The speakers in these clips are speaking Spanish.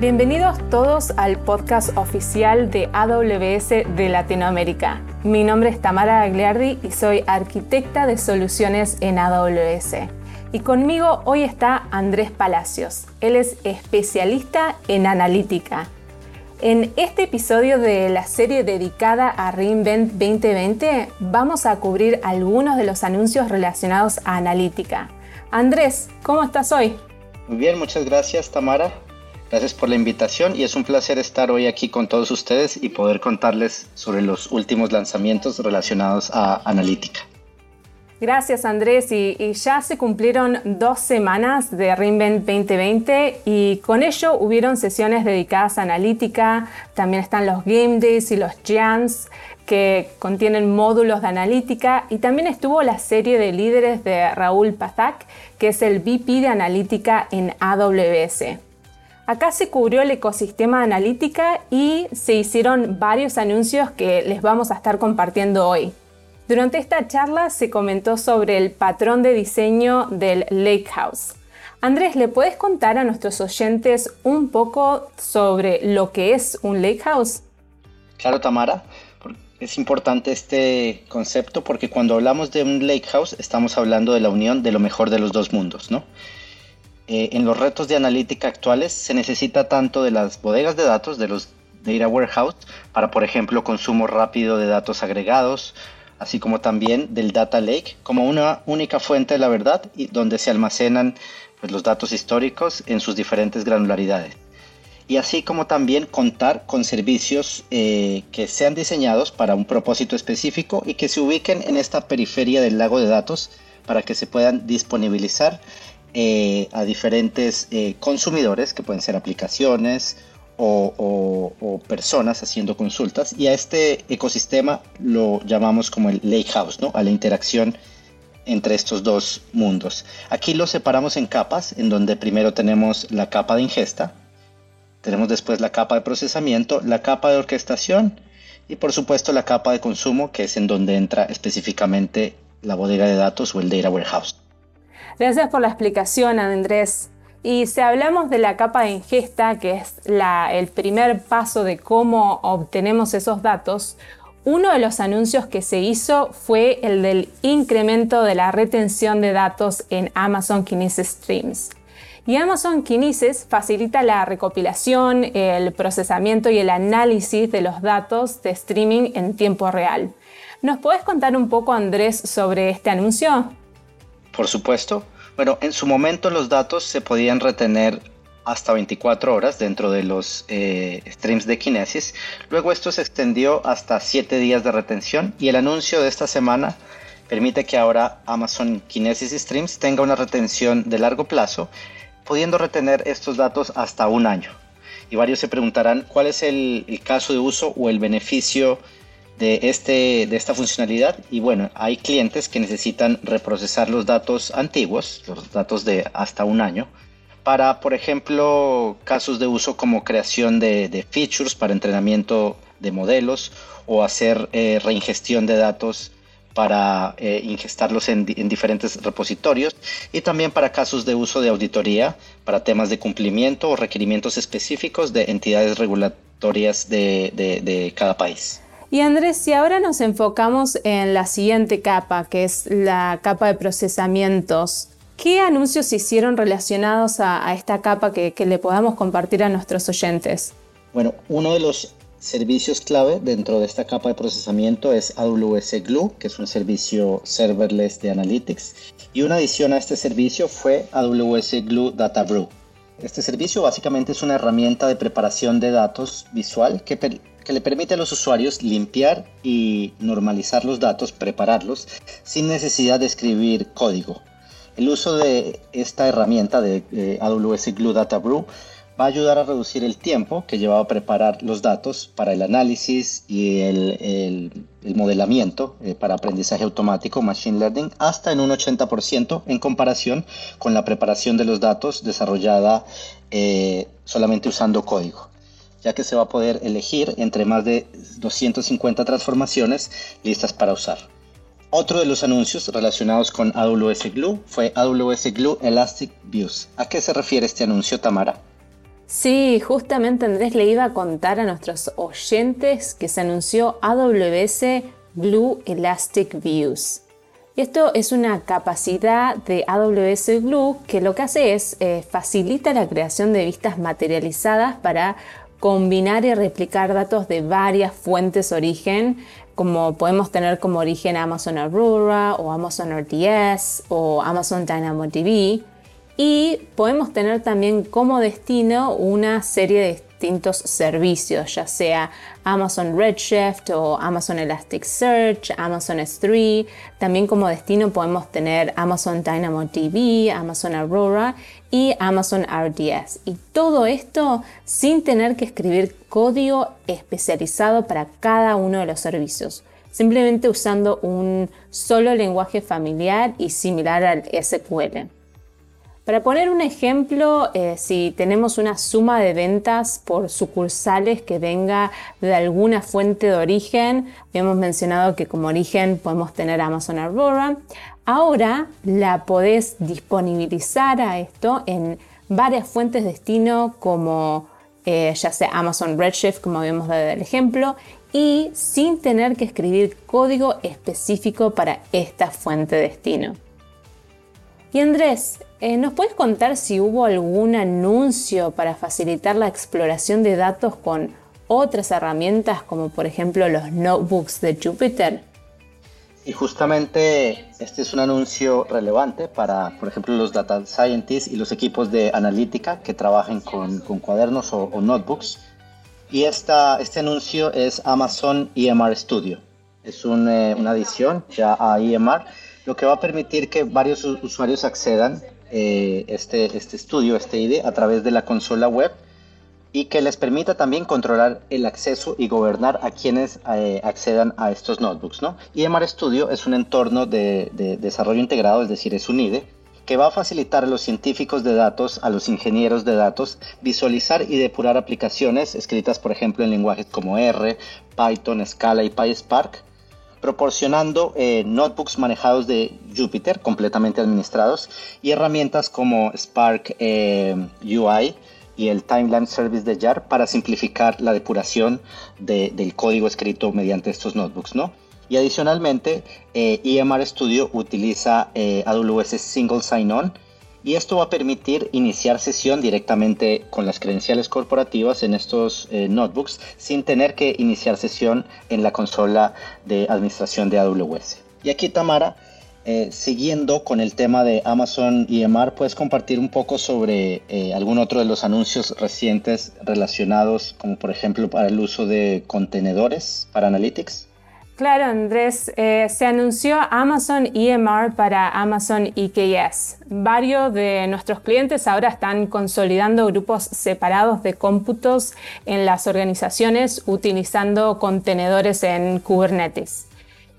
Bienvenidos todos al podcast oficial de AWS de Latinoamérica. Mi nombre es Tamara Agliardi y soy arquitecta de soluciones en AWS. Y conmigo hoy está Andrés Palacios. Él es especialista en analítica. En este episodio de la serie dedicada a Reinvent 2020 vamos a cubrir algunos de los anuncios relacionados a analítica. Andrés, ¿cómo estás hoy? Muy bien, muchas gracias Tamara. Gracias por la invitación y es un placer estar hoy aquí con todos ustedes y poder contarles sobre los últimos lanzamientos relacionados a analítica. Gracias Andrés y, ya se cumplieron dos semanas de Reinvent 2020 y con ello hubieron sesiones dedicadas a analítica, también están los Game Days y los Jams que contienen módulos de analítica y también estuvo la serie de líderes de Raúl Pazak que es el VP de analítica en AWS. Acá se cubrió el ecosistema analítica y se hicieron varios anuncios que les vamos a estar compartiendo hoy. Durante esta charla se comentó sobre el patrón de diseño del Lakehouse. Andrés, ¿le puedes contar a nuestros oyentes un poco sobre lo que es un Lakehouse? Claro, Tamara. Es importante este concepto porque cuando hablamos de un Lakehouse estamos hablando de la unión de lo mejor de los dos mundos, ¿no? Eh, en los retos de analítica actuales se necesita tanto de las bodegas de datos, de los data warehouse, para por ejemplo consumo rápido de datos agregados, así como también del data lake como una única fuente de la verdad y donde se almacenan pues, los datos históricos en sus diferentes granularidades. Y así como también contar con servicios eh, que sean diseñados para un propósito específico y que se ubiquen en esta periferia del lago de datos para que se puedan disponibilizar eh, a diferentes eh, consumidores, que pueden ser aplicaciones o, personas haciendo consultas, y a este ecosistema lo llamamos como el lakehouse, ¿no? a la interacción entre estos dos mundos. Aquí lo separamos en capas, en donde primero tenemos la capa de ingesta, tenemos después la capa de procesamiento, la capa de orquestación y por supuesto la capa de consumo, que es en donde entra específicamente la bodega de datos o el data warehouse. Gracias por la explicación, Andrés. Y si hablamos de la capa de ingesta, que es el primer paso de cómo obtenemos esos datos, uno de los anuncios que se hizo fue el del incremento de la retención de datos en Amazon Kinesis Streams. Y Amazon Kinesis facilita la recopilación, el procesamiento y el análisis de los datos de streaming en tiempo real. ¿Nos puedes contar un poco, Andrés, sobre este anuncio? Por supuesto. Bueno, en su momento los datos se podían retener hasta 24 horas dentro de los eh, streams de Kinesis. Luego esto se extendió hasta 7 días de retención y el anuncio de esta semana permite que ahora Amazon Kinesis Streams tenga una retención de largo plazo, pudiendo retener estos datos hasta un año. Y varios se preguntarán cuál es el, el caso de uso o el beneficio de, este, de esta funcionalidad y bueno, hay clientes que necesitan reprocesar los datos antiguos, los datos de hasta un año, para, por ejemplo, casos de uso como creación de, features para entrenamiento de modelos o hacer eh, reingestión de datos para eh, ingestarlos en, diferentes repositorios y también para casos de uso de auditoría para temas de cumplimiento o requerimientos específicos de entidades regulatorias de cada país. Y Andrés, si ahora nos enfocamos en la siguiente capa, que es la capa de procesamientos, ¿qué anuncios se hicieron relacionados a, esta capa que, le podamos compartir a nuestros oyentes? Bueno, uno de los servicios clave dentro de esta capa de procesamiento es AWS Glue, que es un servicio serverless de Analytics. Y una adición a este servicio fue AWS Glue Data Brew. Este servicio básicamente es una herramienta de preparación de datos visual que, que le permite a los usuarios limpiar y normalizar los datos, prepararlos, sin necesidad de escribir código. El uso de esta herramienta de AWS Glue Data Brew va a ayudar a reducir el tiempo que llevaba a preparar los datos para el análisis y el, modelamiento eh, para aprendizaje automático, Machine Learning, hasta en un 80% en comparación con la preparación de los datos desarrollada eh, solamente usando código ya que se va a poder elegir entre más de 250 transformaciones listas para usar. Otro de los anuncios relacionados con AWS Glue fue AWS Glue Elastic Views. ¿A qué se refiere este anuncio, Tamara? Sí, justamente Andrés le iba a contar a nuestros oyentes que se anunció AWS Glue Elastic Views. Esto es una capacidad de AWS Glue que lo que hace es eh, facilita la creación de vistas materializadas para combinar y replicar datos de varias fuentes origen, como podemos tener como origen Amazon Aurora o Amazon RDS o Amazon DynamoDB. Y podemos tener también como destino una serie de distintos servicios, ya sea Amazon Redshift o Amazon Elasticsearch, Amazon S3. También como destino podemos tener Amazon DynamoDB, Amazon Aurora y Amazon RDS. Y todo esto sin tener que escribir código especializado para cada uno de los servicios simplemente usando un solo lenguaje familiar y similar al SQL. Para poner un ejemplo, eh, si tenemos una suma de ventas por sucursales que venga de alguna fuente de origen, hemos mencionado que como origen podemos tener Amazon Aurora, ahora la podés disponibilizar a esto en varias fuentes de destino como eh, ya sea Amazon Redshift, como habíamos dado el ejemplo, y sin tener que escribir código específico para esta fuente de destino. Y Andrés, eh, ¿nos puedes contar si hubo algún anuncio para facilitar la exploración de datos con otras herramientas como por ejemplo los notebooks de Jupyter? Y justamente este es un anuncio relevante para, por ejemplo, los data scientists y los equipos de analítica que trabajen con, cuadernos o, notebooks. Y esta, este anuncio es Amazon EMR Studio. Es eh, una adición ya a EMR, lo que va a permitir que varios usuarios accedan eh, este, este estudio, este IDE, a través de la consola web y que les permita también controlar el acceso y gobernar a quienes eh, accedan a estos notebooks. ¿no? EMR Studio es un entorno de, desarrollo integrado, es decir, es un IDE, que va a facilitar a los científicos de datos, a los ingenieros de datos, visualizar y depurar aplicaciones escritas, por ejemplo, en lenguajes como R, Python, Scala y PySpark, proporcionando eh, notebooks manejados de Jupyter, completamente administrados, y herramientas como Spark eh, UI y el Timeline Service de JAR para simplificar la depuración del código escrito mediante estos notebooks, ¿no? Y adicionalmente, eh, EMR Studio utiliza AWS Single Sign-On, y esto va a permitir iniciar sesión directamente con las credenciales corporativas en estos eh, notebooks sin tener que iniciar sesión en la consola de administración de AWS. Y aquí Tamara, eh, siguiendo con el tema de Amazon EMR, ¿puedes compartir un poco sobre eh, algún otro de los anuncios recientes relacionados, como por ejemplo para el uso de contenedores para Analytics? Claro, Andrés, eh, se anunció Amazon EMR para Amazon EKS. Varios de nuestros clientes ahora están consolidando grupos separados de cómputos en las organizaciones utilizando contenedores en Kubernetes.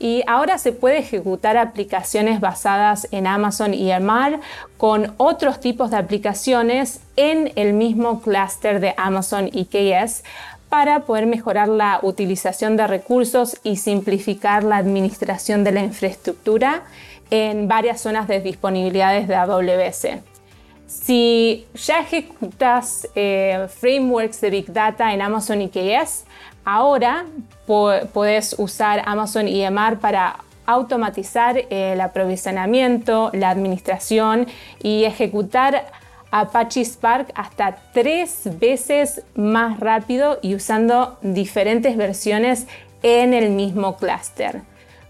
Y ahora se puede ejecutar aplicaciones basadas en Amazon EMR con otros tipos de aplicaciones en el mismo clúster de Amazon EKS para poder mejorar la utilización de recursos y simplificar la administración de la infraestructura en varias zonas de disponibilidades de AWS. Si ya ejecutas eh, frameworks de Big Data en Amazon EKS, ahora puedes usar Amazon EMR para automatizar el aprovisionamiento, la administración y ejecutar Apache Spark hasta tres veces más rápido y usando diferentes versiones en el mismo clúster.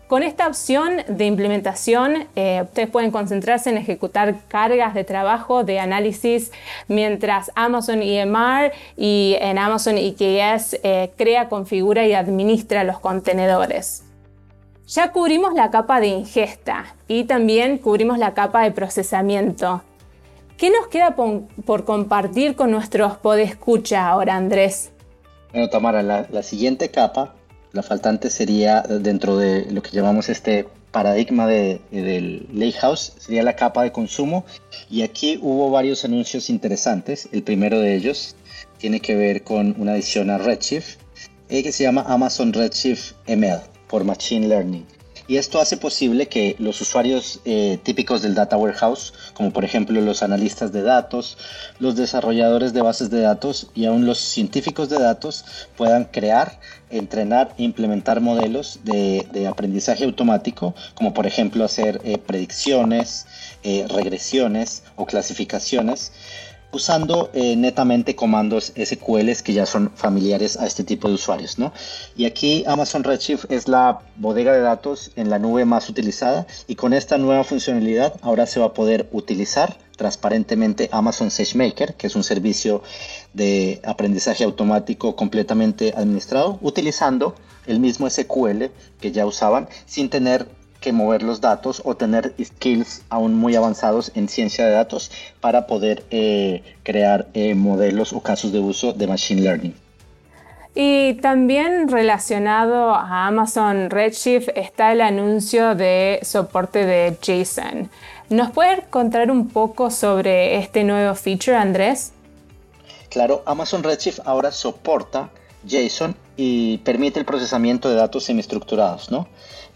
Con esta opción de implementación, eh, ustedes pueden concentrarse en ejecutar cargas de trabajo de análisis mientras Amazon EMR y en Amazon EKS eh, crea, configura y administra los contenedores. Ya cubrimos la capa de ingesta y también cubrimos la capa de procesamiento. ¿Qué nos queda por, compartir con nuestros podescucha ahora, Andrés? Bueno, Tamara, la, siguiente capa, la faltante sería dentro de lo que llamamos este paradigma de, del Lakehouse, sería la capa de consumo. Y aquí hubo varios anuncios interesantes. El primero de ellos tiene que ver con una adición a Redshift eh, que se llama Amazon Redshift ML por Machine Learning. Y esto hace posible que los usuarios eh, típicos del Data Warehouse, como por ejemplo los analistas de datos, los desarrolladores de bases de datos y aún los científicos de datos, puedan crear, entrenar e implementar modelos de, aprendizaje automático, como por ejemplo hacer eh, predicciones, eh, regresiones o clasificaciones usando eh, netamente comandos SQL que ya son familiares a este tipo de usuarios, ¿no? Y aquí Amazon Redshift es la bodega de datos en la nube más utilizada y con esta nueva funcionalidad ahora se va a poder utilizar transparentemente Amazon SageMaker, que es un servicio de aprendizaje automático completamente administrado, utilizando el mismo SQL que ya usaban sin tener que mover los datos o tener skills aún muy avanzados en ciencia de datos para poder eh, crear eh, modelos o casos de uso de Machine Learning. Y también relacionado a Amazon Redshift está el anuncio de soporte de JSON. ¿Nos puede contar un poco sobre este nuevo feature, Andrés? Claro, Amazon Redshift ahora soporta JSON y permite el procesamiento de datos semiestructurados, ¿no?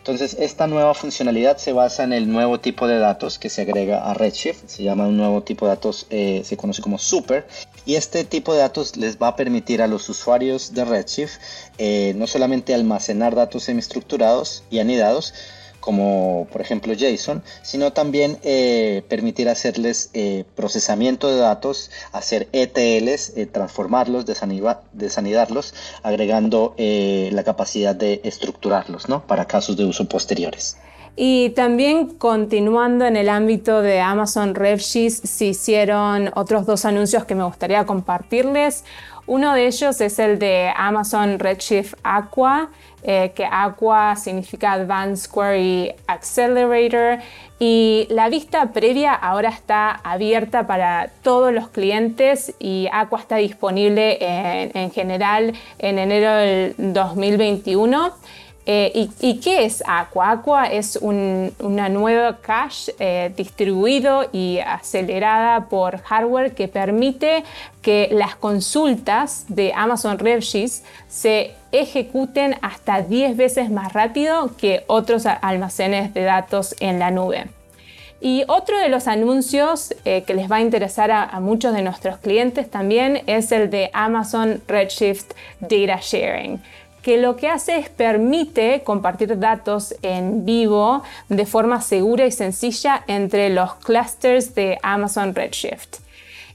Entonces, esta nueva funcionalidad se basa en el nuevo tipo de datos que se agrega a Redshift. Se llama un nuevo tipo de datos, eh, se conoce como Super. Y este tipo de datos les va a permitir a los usuarios de Redshift eh, no solamente almacenar datos semiestructurados y anidados, como por ejemplo JSON, sino también eh, permitir hacerles eh, procesamiento de datos, hacer ETLs, eh, transformarlos, desanidarlos, agregando la capacidad de estructurarlos ¿no? para casos de uso posteriores. Y también continuando en el ámbito de Amazon Redshift, se hicieron otros dos anuncios que me gustaría compartirles. Uno de ellos es el de Amazon Redshift Aqua, eh, que Aqua significa Advanced Query Accelerator y la vista previa ahora está abierta para todos los clientes y Aqua está disponible en general en enero del 2021. Eh, y, qué es Aqua? Aqua es una nueva cache eh, distribuido y acelerada por hardware que permite que las consultas de Amazon Redshift se ejecuten hasta 10 veces más rápido que otros almacenes de datos en la nube. Y otro de los anuncios eh, que les va a interesar a, muchos de nuestros clientes también es el de Amazon Redshift Data Sharing que lo que hace es permite compartir datos en vivo de forma segura y sencilla entre los clusters de Amazon Redshift.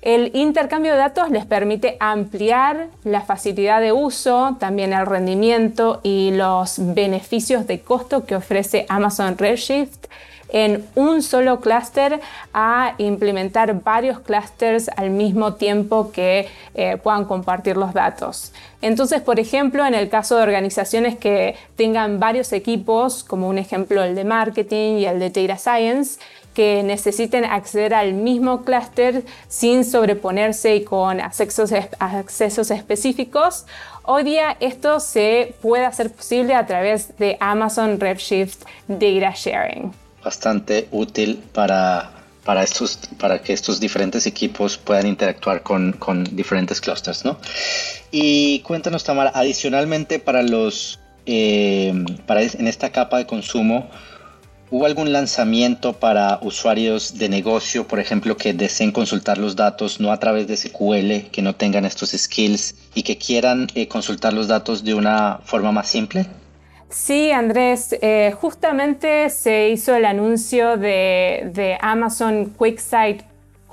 El intercambio de datos les permite ampliar la facilidad de uso, también el rendimiento y los beneficios de costo que ofrece Amazon Redshift en un solo clúster a implementar varios clústeres al mismo tiempo que eh, puedan compartir los datos. Entonces, por ejemplo, en el caso de organizaciones que tengan varios equipos, como un ejemplo el de marketing y el de data science, que necesiten acceder al mismo clúster sin sobreponerse y con accesos, accesos específicos, hoy día esto se puede hacer posible a través de Amazon Redshift Data Sharing bastante útil para, para, estos, para que estos diferentes equipos puedan interactuar con, con diferentes clusters, ¿no? Y cuéntanos, Tamara, adicionalmente para los, eh, para en esta capa de consumo, ¿Hubo algún lanzamiento para usuarios de negocio, por ejemplo, que deseen consultar los datos no a través de SQL, que no tengan estos skills y que quieran eh, consultar los datos de una forma más simple? Sí, Andrés, eh, justamente se hizo el anuncio de, Amazon QuickSight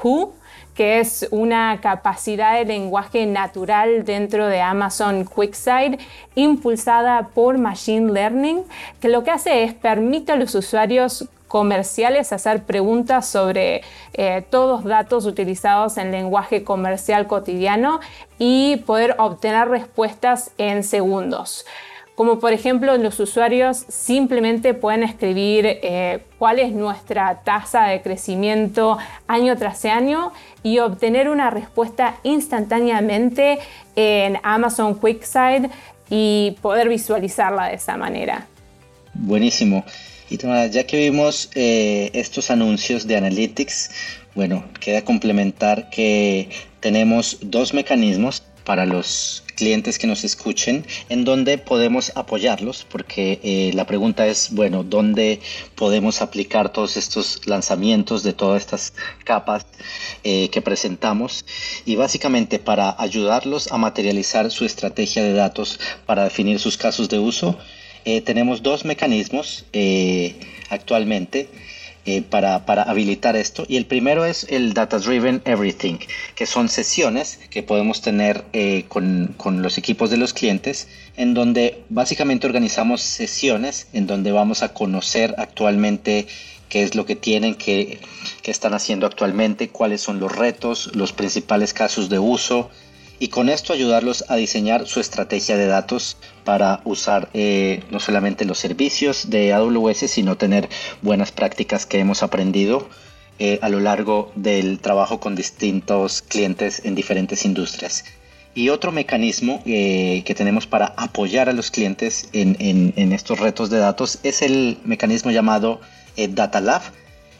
Who, que es una capacidad de lenguaje natural dentro de Amazon QuickSight impulsada por Machine Learning, que lo que hace es permite a los usuarios comerciales hacer preguntas sobre eh, todos datos utilizados en lenguaje comercial cotidiano y poder obtener respuestas en segundos como por ejemplo los usuarios simplemente pueden escribir eh, cuál es nuestra tasa de crecimiento año tras año y obtener una respuesta instantáneamente en Amazon QuickSight y poder visualizarla de esa manera. Buenísimo. Y ya que vimos eh, estos anuncios de Analytics, bueno, queda complementar que tenemos dos mecanismos para los clientes que nos escuchen en donde podemos apoyarlos, porque eh, la pregunta es, bueno, ¿dónde podemos aplicar todos estos lanzamientos de todas estas capas eh, que presentamos? Y básicamente para ayudarlos a materializar su estrategia de datos para definir sus casos de uso, eh, tenemos dos mecanismos actualmente eh, para, habilitar esto. Y el primero es el Data Driven Everything, que son sesiones que podemos tener eh, con, los equipos de los clientes, en donde básicamente organizamos sesiones en donde vamos a conocer actualmente qué es lo que tienen, qué, qué están haciendo actualmente, cuáles son los retos, los principales casos de uso, y con esto ayudarlos a diseñar su estrategia de datos para usar eh, no solamente los servicios de AWS, sino tener buenas prácticas que hemos aprendido eh, a lo largo del trabajo con distintos clientes en diferentes industrias. Y otro mecanismo eh, que tenemos para apoyar a los clientes en, en, estos retos de datos es el mecanismo llamado Data Lab,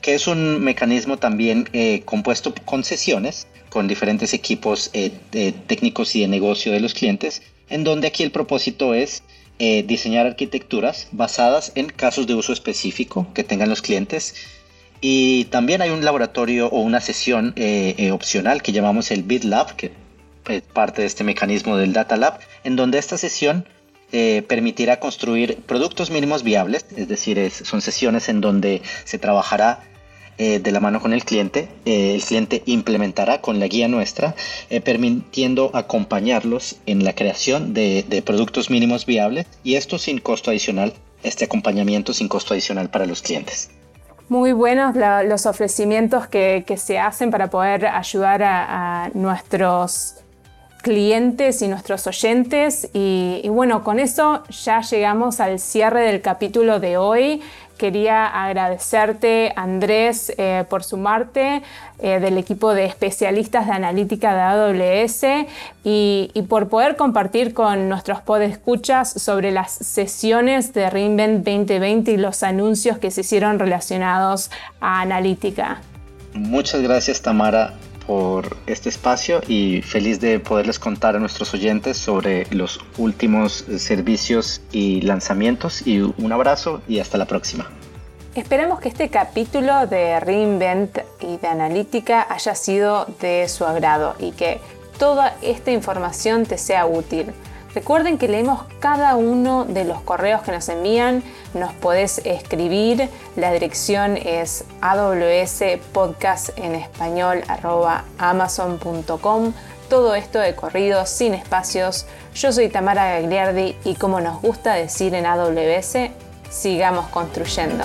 que es un mecanismo también compuesto con sesiones con diferentes equipos eh, técnicos y de negocio de los clientes, en donde aquí el propósito es eh, diseñar arquitecturas basadas en casos de uso específico que tengan los clientes. Y también hay un laboratorio o una sesión eh, opcional que llamamos el BitLab, que es parte de este mecanismo del Data Lab, en donde esta sesión permitirá construir productos mínimos viables, es decir, son sesiones en donde se trabajará eh, de la mano con el cliente. Eh, el cliente implementará con la guía nuestra, eh, permitiendo acompañarlos en la creación de, productos mínimos viables y esto sin costo adicional, este acompañamiento sin costo adicional para los clientes. Muy buenos los ofrecimientos que, se hacen para poder ayudar a, nuestros clientes y nuestros oyentes. y, bueno, con eso ya llegamos al cierre del capítulo de hoy. Quería agradecerte, Andrés, eh, por sumarte eh, del equipo de especialistas de analítica de AWS y, por poder compartir con nuestros podescuchas sobre las sesiones de Reinvent 2020 y los anuncios que se hicieron relacionados a analítica. Muchas gracias, Tamara por este espacio y feliz de poderles contar a nuestros oyentes sobre los últimos servicios y lanzamientos y un abrazo y hasta la próxima. Esperamos que este capítulo de Reinvent y de analítica haya sido de su agrado y que toda esta información te sea útil. Recuerden que leemos cada uno de los correos que nos envían, nos podés escribir, la dirección es amazon.com, todo esto de corrido, sin espacios. Yo soy Tamara Gagliardi y como nos gusta decir en AWS, sigamos construyendo.